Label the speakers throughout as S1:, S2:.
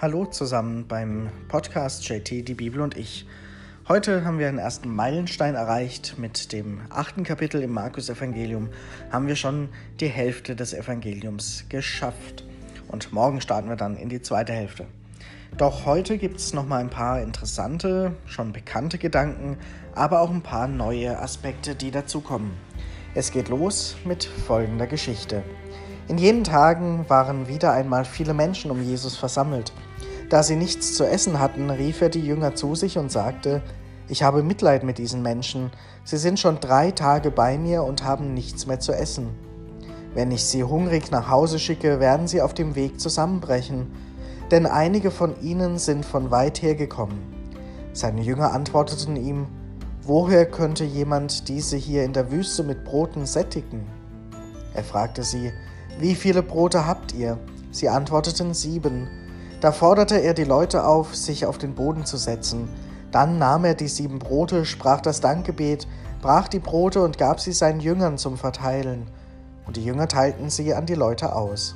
S1: Hallo zusammen beim Podcast JT, die Bibel und ich. Heute haben wir einen ersten Meilenstein erreicht. Mit dem achten Kapitel im Markus-Evangelium haben wir schon die Hälfte des Evangeliums geschafft. Und morgen starten wir dann in die zweite Hälfte. Doch heute gibt es nochmal ein paar interessante, schon bekannte Gedanken, aber auch ein paar neue Aspekte, die dazukommen. Es geht los mit folgender Geschichte. In jenen Tagen waren wieder einmal viele Menschen um Jesus versammelt. Da sie nichts zu essen hatten, rief er die Jünger zu sich und sagte, ich habe Mitleid mit diesen Menschen, sie sind schon drei Tage bei mir und haben nichts mehr zu essen. Wenn ich sie hungrig nach Hause schicke, werden sie auf dem Weg zusammenbrechen, denn einige von ihnen sind von weit her gekommen. Seine Jünger antworteten ihm, Woher könnte jemand diese hier in der Wüste mit Broten sättigen? Er fragte sie, wie viele Brote habt ihr? Sie antworteten sieben. Da forderte er die Leute auf, sich auf den Boden zu setzen. Dann nahm er die sieben Brote, sprach das Dankgebet, brach die Brote und gab sie seinen Jüngern zum Verteilen. Und die Jünger teilten sie an die Leute aus.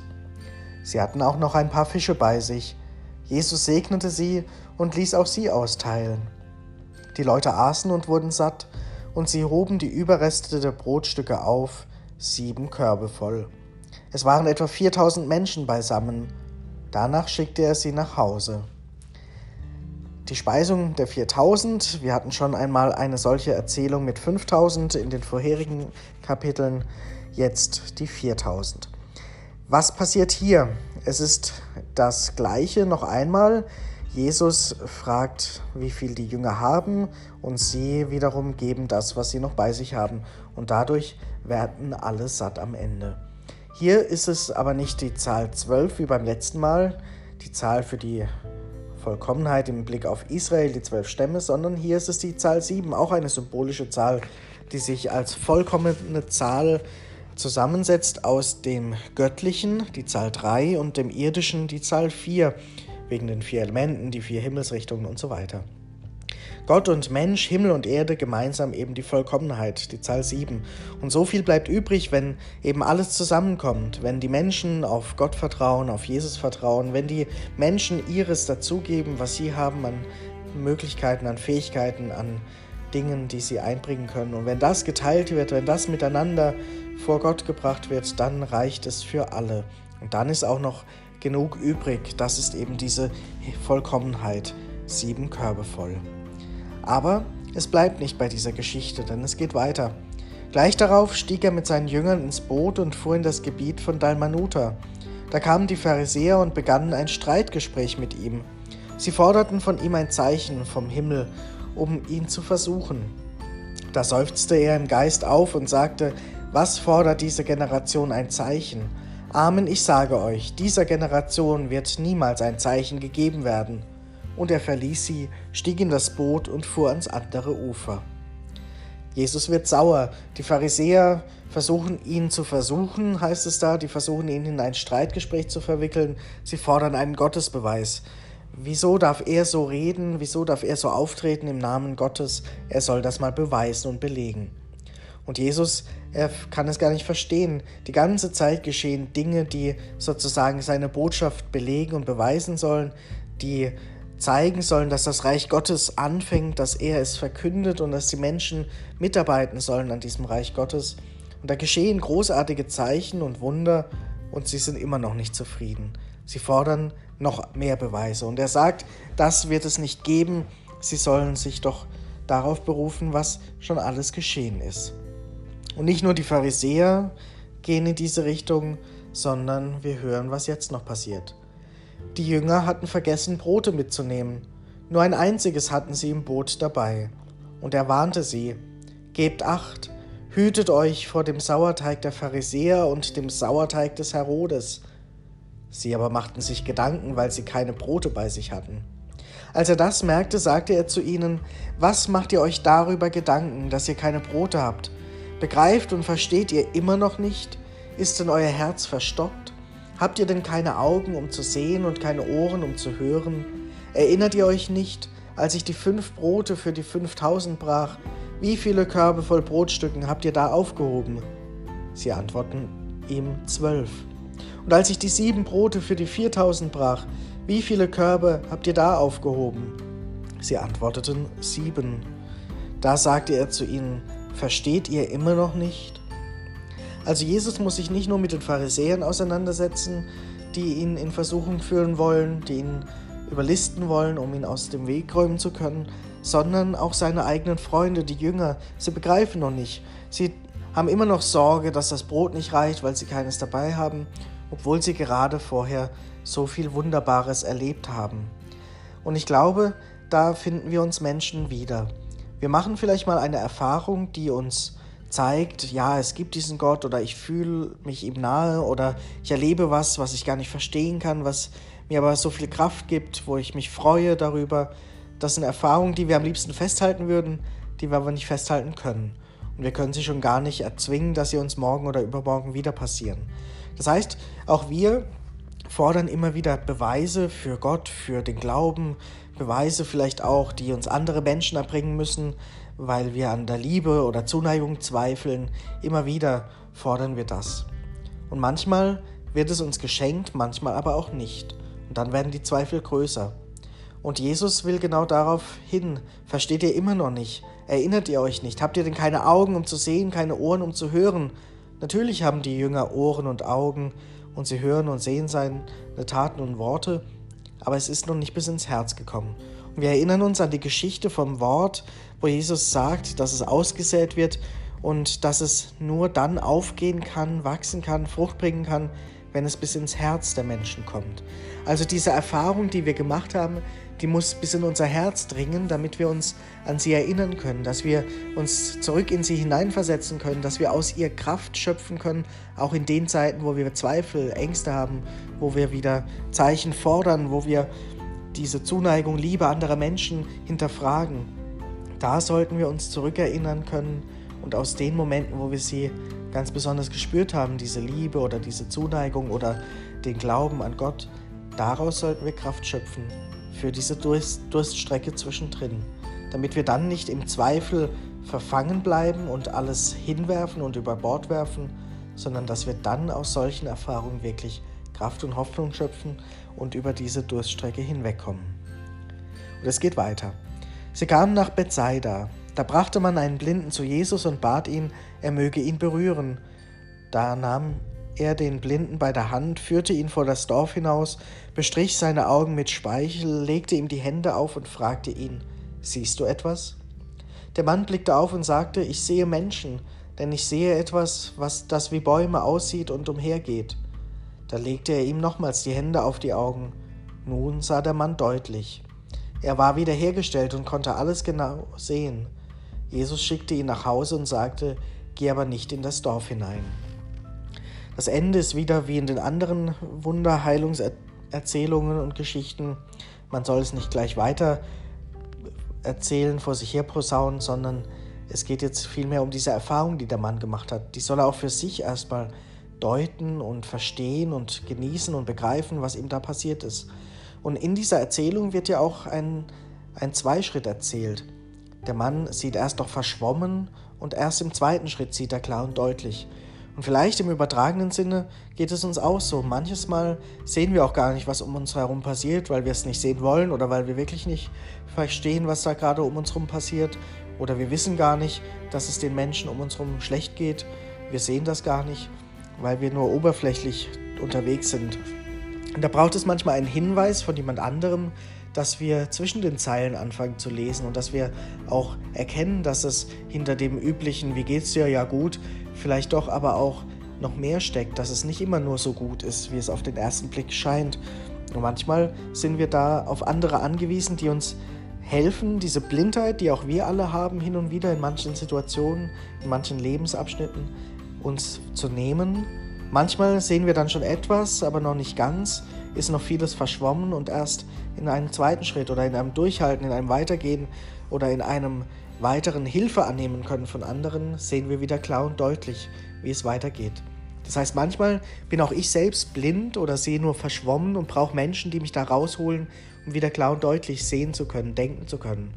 S1: Sie hatten auch noch ein paar Fische bei sich. Jesus segnete sie und ließ auch sie austeilen. Die Leute aßen und wurden satt, und sie hoben die Überreste der Brotstücke auf, sieben Körbe voll. Es waren etwa 4000 Menschen beisammen. Danach schickte er sie nach Hause. Die Speisung der 4000, wir hatten schon einmal eine solche Erzählung mit 5000 in den vorherigen Kapiteln, jetzt die 4000. Was passiert hier? Es ist das gleiche noch einmal. Jesus fragt, wie viel die Jünger haben, und sie wiederum geben das, was sie noch bei sich haben. Und dadurch werden alle satt am Ende. Hier ist es aber nicht die Zahl 12 wie beim letzten Mal, die Zahl für die Vollkommenheit im Blick auf Israel, die zwölf Stämme, sondern hier ist es die Zahl 7, auch eine symbolische Zahl, die sich als vollkommene Zahl zusammensetzt aus dem Göttlichen, die Zahl 3, und dem Irdischen, die Zahl 4, wegen den vier Elementen, die vier Himmelsrichtungen und so weiter. Gott und Mensch, Himmel und Erde gemeinsam eben die Vollkommenheit, die Zahl 7. Und so viel bleibt übrig, wenn eben alles zusammenkommt, wenn die Menschen auf Gott vertrauen, auf Jesus vertrauen, wenn die Menschen ihres dazugeben, was sie haben an Möglichkeiten, an Fähigkeiten, an Dingen, die sie einbringen können. Und wenn das geteilt wird, wenn das miteinander vor Gott gebracht wird, dann reicht es für alle. Und dann ist auch noch genug übrig. Das ist eben diese Vollkommenheit, sieben Körbe voll. Aber es bleibt nicht bei dieser Geschichte, denn es geht weiter. Gleich darauf stieg er mit seinen Jüngern ins Boot und fuhr in das Gebiet von Dalmanuta. Da kamen die Pharisäer und begannen ein Streitgespräch mit ihm. Sie forderten von ihm ein Zeichen vom Himmel, um ihn zu versuchen. Da seufzte er im Geist auf und sagte, was fordert diese Generation ein Zeichen? Amen, ich sage euch, dieser Generation wird niemals ein Zeichen gegeben werden und er verließ sie, stieg in das Boot und fuhr ans andere Ufer. Jesus wird sauer. Die Pharisäer versuchen ihn zu versuchen, heißt es da, die versuchen ihn in ein Streitgespräch zu verwickeln, sie fordern einen Gottesbeweis. Wieso darf er so reden? Wieso darf er so auftreten im Namen Gottes? Er soll das mal beweisen und belegen. Und Jesus, er kann es gar nicht verstehen. Die ganze Zeit geschehen Dinge, die sozusagen seine Botschaft belegen und beweisen sollen, die zeigen sollen, dass das Reich Gottes anfängt, dass er es verkündet und dass die Menschen mitarbeiten sollen an diesem Reich Gottes. Und da geschehen großartige Zeichen und Wunder und sie sind immer noch nicht zufrieden. Sie fordern noch mehr Beweise. Und er sagt, das wird es nicht geben. Sie sollen sich doch darauf berufen, was schon alles geschehen ist. Und nicht nur die Pharisäer gehen in diese Richtung, sondern wir hören, was jetzt noch passiert. Die Jünger hatten vergessen, Brote mitzunehmen. Nur ein einziges hatten sie im Boot dabei. Und er warnte sie, Gebt acht, hütet euch vor dem Sauerteig der Pharisäer und dem Sauerteig des Herodes. Sie aber machten sich Gedanken, weil sie keine Brote bei sich hatten. Als er das merkte, sagte er zu ihnen, Was macht ihr euch darüber Gedanken, dass ihr keine Brote habt? Begreift und versteht ihr immer noch nicht? Ist denn euer Herz verstockt? Habt ihr denn keine Augen, um zu sehen und keine Ohren, um zu hören? Erinnert ihr euch nicht, als ich die fünf Brote für die fünftausend brach, wie viele Körbe voll Brotstücken habt ihr da aufgehoben? Sie antworten ihm zwölf. Und als ich die sieben Brote für die viertausend brach, Wie viele Körbe habt ihr da aufgehoben? Sie antworteten, sieben. Da sagte er zu ihnen, versteht ihr immer noch nicht? Also Jesus muss sich nicht nur mit den Pharisäern auseinandersetzen, die ihn in Versuchung führen wollen, die ihn überlisten wollen, um ihn aus dem Weg räumen zu können, sondern auch seine eigenen Freunde, die Jünger. Sie begreifen noch nicht. Sie haben immer noch Sorge, dass das Brot nicht reicht, weil sie keines dabei haben, obwohl sie gerade vorher so viel Wunderbares erlebt haben. Und ich glaube, da finden wir uns Menschen wieder. Wir machen vielleicht mal eine Erfahrung, die uns zeigt, ja, es gibt diesen Gott oder ich fühle mich ihm nahe oder ich erlebe was, was ich gar nicht verstehen kann, was mir aber so viel Kraft gibt, wo ich mich freue darüber. Das sind Erfahrungen, die wir am liebsten festhalten würden, die wir aber nicht festhalten können. Und wir können sie schon gar nicht erzwingen, dass sie uns morgen oder übermorgen wieder passieren. Das heißt, auch wir fordern immer wieder Beweise für Gott, für den Glauben, Beweise vielleicht auch, die uns andere Menschen erbringen müssen, weil wir an der Liebe oder Zuneigung zweifeln. Immer wieder fordern wir das. Und manchmal wird es uns geschenkt, manchmal aber auch nicht. Und dann werden die Zweifel größer. Und Jesus will genau darauf hin. Versteht ihr immer noch nicht? Erinnert ihr euch nicht? Habt ihr denn keine Augen, um zu sehen, keine Ohren, um zu hören? Natürlich haben die Jünger Ohren und Augen, und sie hören und sehen seine Taten und Worte, aber es ist noch nicht bis ins Herz gekommen. Und wir erinnern uns an die Geschichte vom Wort, wo Jesus sagt, dass es ausgesät wird und dass es nur dann aufgehen kann, wachsen kann, Frucht bringen kann, wenn es bis ins Herz der Menschen kommt. Also diese Erfahrung, die wir gemacht haben, die muss bis in unser Herz dringen, damit wir uns an sie erinnern können, dass wir uns zurück in sie hineinversetzen können, dass wir aus ihr Kraft schöpfen können, auch in den Zeiten, wo wir Zweifel, Ängste haben, wo wir wieder Zeichen fordern, wo wir diese Zuneigung, Liebe anderer Menschen hinterfragen. Da sollten wir uns zurückerinnern können und aus den Momenten, wo wir sie ganz besonders gespürt haben, diese Liebe oder diese Zuneigung oder den Glauben an Gott, daraus sollten wir Kraft schöpfen für diese Durst Durststrecke zwischendrin, damit wir dann nicht im Zweifel verfangen bleiben und alles hinwerfen und über Bord werfen, sondern dass wir dann aus solchen Erfahrungen wirklich Kraft und Hoffnung schöpfen und über diese Durststrecke hinwegkommen. Und es geht weiter. Sie kamen nach Bethsaida. Da brachte man einen Blinden zu Jesus und bat ihn, er möge ihn berühren. Da nahm er den Blinden bei der Hand, führte ihn vor das Dorf hinaus, bestrich seine Augen mit Speichel, legte ihm die Hände auf und fragte ihn, Siehst du etwas? Der Mann blickte auf und sagte, Ich sehe Menschen, denn ich sehe etwas, was das wie Bäume aussieht und umhergeht. Da legte er ihm nochmals die Hände auf die Augen. Nun sah der Mann deutlich. Er war wiederhergestellt und konnte alles genau sehen. Jesus schickte ihn nach Hause und sagte, Geh aber nicht in das Dorf hinein. Das Ende ist wieder wie in den anderen Wunderheilungserzählungen und Geschichten. Man soll es nicht gleich weiter erzählen, vor sich her prosaunen, sondern es geht jetzt vielmehr um diese Erfahrung, die der Mann gemacht hat. Die soll er auch für sich erstmal deuten und verstehen und genießen und begreifen, was ihm da passiert ist. Und in dieser Erzählung wird ja auch ein, ein Zweischritt erzählt. Der Mann sieht erst noch verschwommen und erst im zweiten Schritt sieht er klar und deutlich. Und vielleicht im übertragenen Sinne geht es uns auch so. Manches Mal sehen wir auch gar nicht, was um uns herum passiert, weil wir es nicht sehen wollen oder weil wir wirklich nicht verstehen, was da gerade um uns herum passiert. Oder wir wissen gar nicht, dass es den Menschen um uns herum schlecht geht. Wir sehen das gar nicht, weil wir nur oberflächlich unterwegs sind. Und da braucht es manchmal einen Hinweis von jemand anderem, dass wir zwischen den Zeilen anfangen zu lesen und dass wir auch erkennen, dass es hinter dem üblichen, wie geht's dir, ja gut, vielleicht doch aber auch noch mehr steckt, dass es nicht immer nur so gut ist, wie es auf den ersten Blick scheint. Und manchmal sind wir da auf andere angewiesen, die uns helfen, diese Blindheit, die auch wir alle haben, hin und wieder in manchen Situationen, in manchen Lebensabschnitten, uns zu nehmen. Manchmal sehen wir dann schon etwas, aber noch nicht ganz, ist noch vieles verschwommen und erst in einem zweiten Schritt oder in einem Durchhalten, in einem Weitergehen oder in einem weiteren Hilfe annehmen können von anderen, sehen wir wieder klar und deutlich, wie es weitergeht. Das heißt, manchmal bin auch ich selbst blind oder sehe nur verschwommen und brauche Menschen, die mich da rausholen, um wieder klar und deutlich sehen zu können, denken zu können.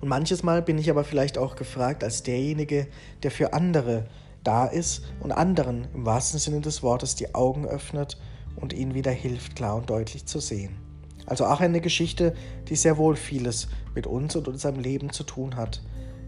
S1: Und manches Mal bin ich aber vielleicht auch gefragt als derjenige, der für andere da ist und anderen im wahrsten Sinne des Wortes die Augen öffnet und ihnen wieder hilft, klar und deutlich zu sehen. Also auch eine Geschichte, die sehr wohl vieles mit uns und unserem Leben zu tun hat.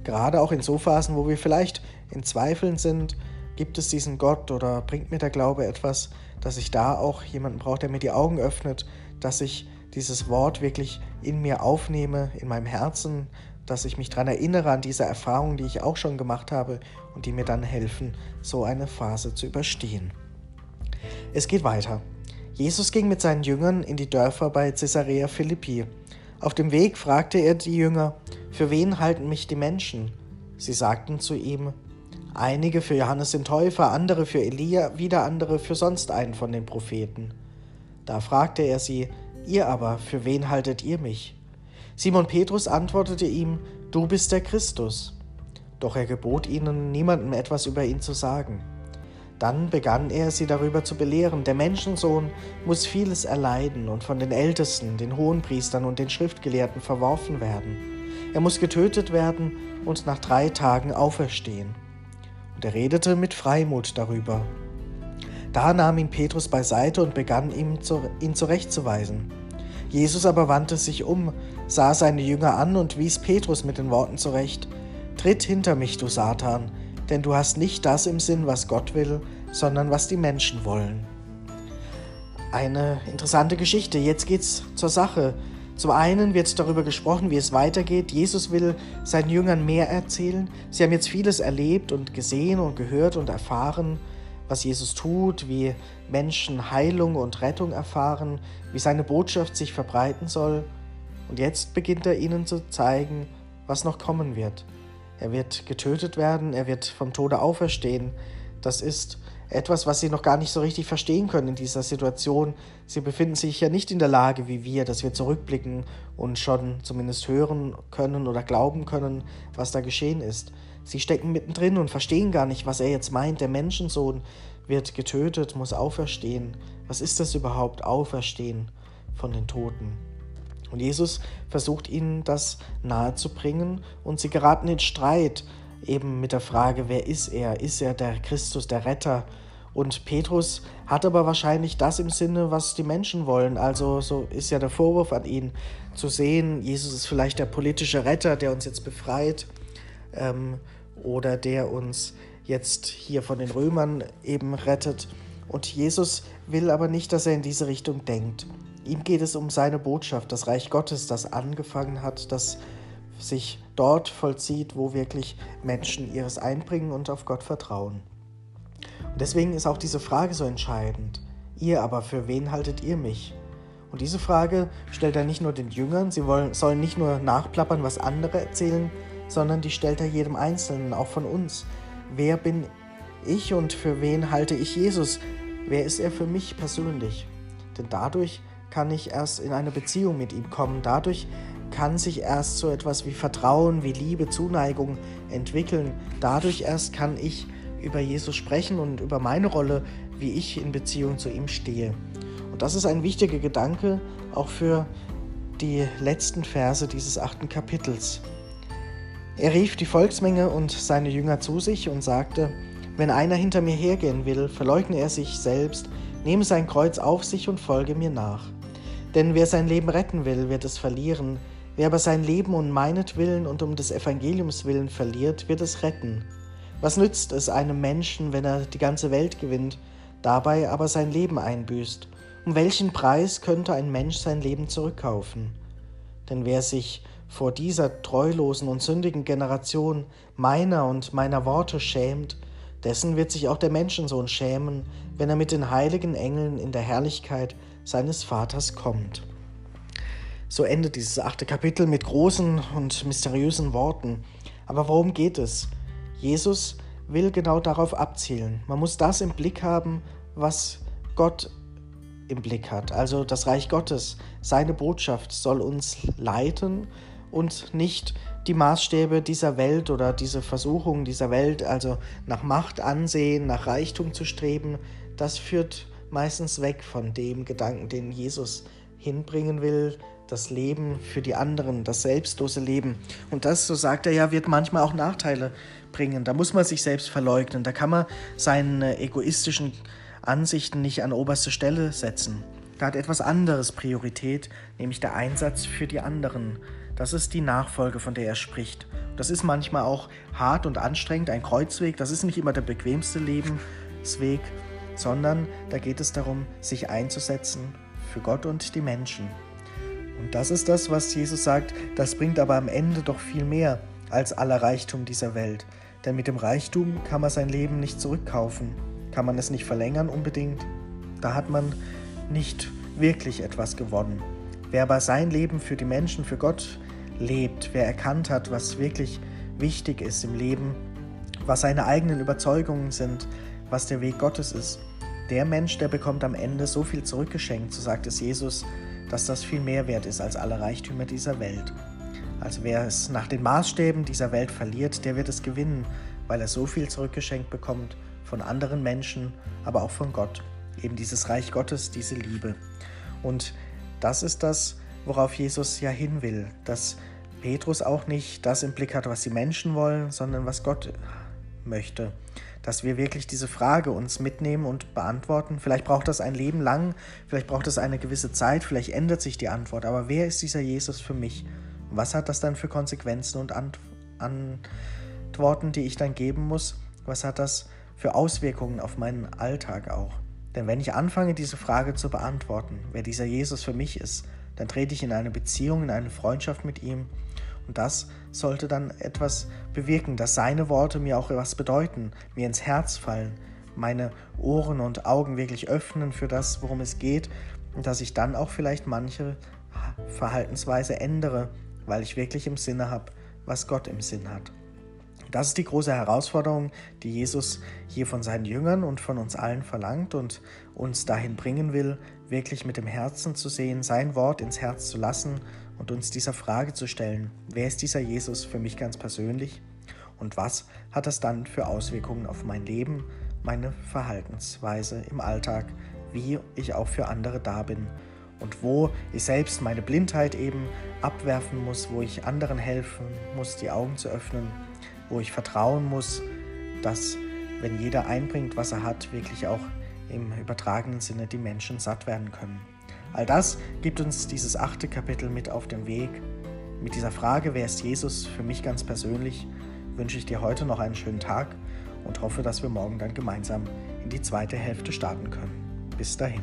S1: Gerade auch in so Phasen, wo wir vielleicht in Zweifeln sind, gibt es diesen Gott oder bringt mir der Glaube etwas, dass ich da auch jemanden brauche, der mir die Augen öffnet, dass ich dieses Wort wirklich in mir aufnehme, in meinem Herzen, dass ich mich daran erinnere an diese Erfahrungen, die ich auch schon gemacht habe und die mir dann helfen, so eine Phase zu überstehen. Es geht weiter. Jesus ging mit seinen Jüngern in die Dörfer bei Caesarea Philippi. Auf dem Weg fragte er die Jünger, für wen halten mich die Menschen? Sie sagten zu ihm, einige für Johannes den Täufer, andere für Elia, wieder andere für sonst einen von den Propheten. Da fragte er sie, ihr aber, für wen haltet ihr mich? Simon Petrus antwortete ihm, du bist der Christus. Doch er gebot ihnen, niemandem etwas über ihn zu sagen. Dann begann er sie darüber zu belehren, der Menschensohn muss vieles erleiden und von den Ältesten, den Hohenpriestern und den Schriftgelehrten verworfen werden. Er muss getötet werden und nach drei Tagen auferstehen. Und er redete mit Freimut darüber. Da nahm ihn Petrus beiseite und begann ihm ihn zurechtzuweisen. Jesus aber wandte sich um, sah seine Jünger an und wies Petrus mit den Worten zurecht, Tritt hinter mich, du Satan, denn du hast nicht das im Sinn, was Gott will, sondern was die Menschen wollen. Eine interessante Geschichte. Jetzt geht's zur Sache. Zum einen wird darüber gesprochen, wie es weitergeht. Jesus will seinen Jüngern mehr erzählen. Sie haben jetzt vieles erlebt und gesehen und gehört und erfahren, was Jesus tut, wie Menschen Heilung und Rettung erfahren, wie seine Botschaft sich verbreiten soll. Und jetzt beginnt er ihnen zu zeigen, was noch kommen wird. Er wird getötet werden, er wird vom Tode auferstehen. Das ist etwas, was sie noch gar nicht so richtig verstehen können in dieser Situation. Sie befinden sich ja nicht in der Lage wie wir, dass wir zurückblicken und schon zumindest hören können oder glauben können, was da geschehen ist. Sie stecken mittendrin und verstehen gar nicht, was er jetzt meint. Der Menschensohn wird getötet, muss auferstehen. Was ist das überhaupt, auferstehen von den Toten? Und Jesus versucht ihnen das nahezubringen und sie geraten in Streit eben mit der Frage, wer ist er? Ist er der Christus, der Retter? Und Petrus hat aber wahrscheinlich das im Sinne, was die Menschen wollen. Also so ist ja der Vorwurf an ihn, zu sehen, Jesus ist vielleicht der politische Retter, der uns jetzt befreit ähm, oder der uns jetzt hier von den Römern eben rettet. Und Jesus will aber nicht, dass er in diese Richtung denkt. Ihm geht es um seine Botschaft, das Reich Gottes, das angefangen hat, das sich dort vollzieht, wo wirklich Menschen ihres einbringen und auf Gott vertrauen. Und deswegen ist auch diese Frage so entscheidend. Ihr aber, für wen haltet ihr mich? Und diese Frage stellt er nicht nur den Jüngern, sie wollen, sollen nicht nur nachplappern, was andere erzählen, sondern die stellt er jedem Einzelnen, auch von uns. Wer bin ich und für wen halte ich Jesus? Wer ist er für mich persönlich? Denn dadurch kann ich erst in eine Beziehung mit ihm kommen. Dadurch kann sich erst so etwas wie Vertrauen, wie Liebe, Zuneigung entwickeln. Dadurch erst kann ich über Jesus sprechen und über meine Rolle, wie ich in Beziehung zu ihm stehe. Und das ist ein wichtiger Gedanke auch für die letzten Verse dieses achten Kapitels. Er rief die Volksmenge und seine Jünger zu sich und sagte, wenn einer hinter mir hergehen will, verleugne er sich selbst, nehme sein Kreuz auf sich und folge mir nach. Denn wer sein Leben retten will, wird es verlieren. Wer aber sein Leben um meinetwillen und um des Evangeliums willen verliert, wird es retten. Was nützt es einem Menschen, wenn er die ganze Welt gewinnt, dabei aber sein Leben einbüßt? Um welchen Preis könnte ein Mensch sein Leben zurückkaufen? Denn wer sich vor dieser treulosen und sündigen Generation meiner und meiner Worte schämt, dessen wird sich auch der Menschensohn schämen, wenn er mit den heiligen Engeln in der Herrlichkeit seines Vaters kommt. So endet dieses achte Kapitel mit großen und mysteriösen Worten. Aber worum geht es? Jesus will genau darauf abzielen. Man muss das im Blick haben, was Gott im Blick hat. Also das Reich Gottes, seine Botschaft soll uns leiten und nicht die Maßstäbe dieser Welt oder diese Versuchungen dieser Welt, also nach Macht, Ansehen, nach Reichtum zu streben, das führt meistens weg von dem Gedanken, den Jesus hinbringen will, das Leben für die anderen, das selbstlose Leben. Und das, so sagt er ja, wird manchmal auch Nachteile bringen. Da muss man sich selbst verleugnen. Da kann man seine egoistischen Ansichten nicht an oberste Stelle setzen. Da hat etwas anderes Priorität, nämlich der Einsatz für die anderen. Das ist die Nachfolge, von der er spricht. Das ist manchmal auch hart und anstrengend, ein Kreuzweg. Das ist nicht immer der bequemste Lebensweg, sondern da geht es darum, sich einzusetzen für Gott und die Menschen. Und das ist das, was Jesus sagt, das bringt aber am Ende doch viel mehr als aller Reichtum dieser Welt. Denn mit dem Reichtum kann man sein Leben nicht zurückkaufen, kann man es nicht verlängern unbedingt. Da hat man nicht wirklich etwas gewonnen. Wer aber sein Leben für die Menschen, für Gott lebt, wer erkannt hat, was wirklich wichtig ist im Leben, was seine eigenen Überzeugungen sind, was der Weg Gottes ist, der Mensch, der bekommt am Ende so viel zurückgeschenkt, so sagt es Jesus, dass das viel mehr wert ist als alle Reichtümer dieser Welt. Also wer es nach den Maßstäben dieser Welt verliert, der wird es gewinnen, weil er so viel zurückgeschenkt bekommt von anderen Menschen, aber auch von Gott. Eben dieses Reich Gottes, diese Liebe. Und das ist das, worauf Jesus ja hin will, dass Petrus auch nicht das im Blick hat, was die Menschen wollen, sondern was Gott möchte. Dass wir wirklich diese Frage uns mitnehmen und beantworten. Vielleicht braucht das ein Leben lang, vielleicht braucht es eine gewisse Zeit, vielleicht ändert sich die Antwort. Aber wer ist dieser Jesus für mich? Was hat das dann für Konsequenzen und Antworten, die ich dann geben muss? Was hat das für Auswirkungen auf meinen Alltag auch? Denn wenn ich anfange, diese Frage zu beantworten, wer dieser Jesus für mich ist, dann trete ich in eine Beziehung, in eine Freundschaft mit ihm. Und das sollte dann etwas bewirken, dass seine Worte mir auch etwas bedeuten, mir ins Herz fallen, meine Ohren und Augen wirklich öffnen für das, worum es geht und dass ich dann auch vielleicht manche Verhaltensweise ändere, weil ich wirklich im Sinne habe, was Gott im Sinn hat. Das ist die große Herausforderung, die Jesus hier von seinen Jüngern und von uns allen verlangt und uns dahin bringen will, wirklich mit dem Herzen zu sehen, sein Wort ins Herz zu lassen und uns dieser Frage zu stellen, wer ist dieser Jesus für mich ganz persönlich und was hat das dann für Auswirkungen auf mein Leben, meine Verhaltensweise im Alltag, wie ich auch für andere da bin und wo ich selbst meine Blindheit eben abwerfen muss, wo ich anderen helfen muss, die Augen zu öffnen, wo ich vertrauen muss, dass wenn jeder einbringt, was er hat, wirklich auch im übertragenen Sinne die Menschen satt werden können. All das gibt uns dieses achte Kapitel mit auf den Weg. Mit dieser Frage, wer ist Jesus für mich ganz persönlich, wünsche ich dir heute noch einen schönen Tag und hoffe, dass wir morgen dann gemeinsam in die zweite Hälfte starten können. Bis dahin.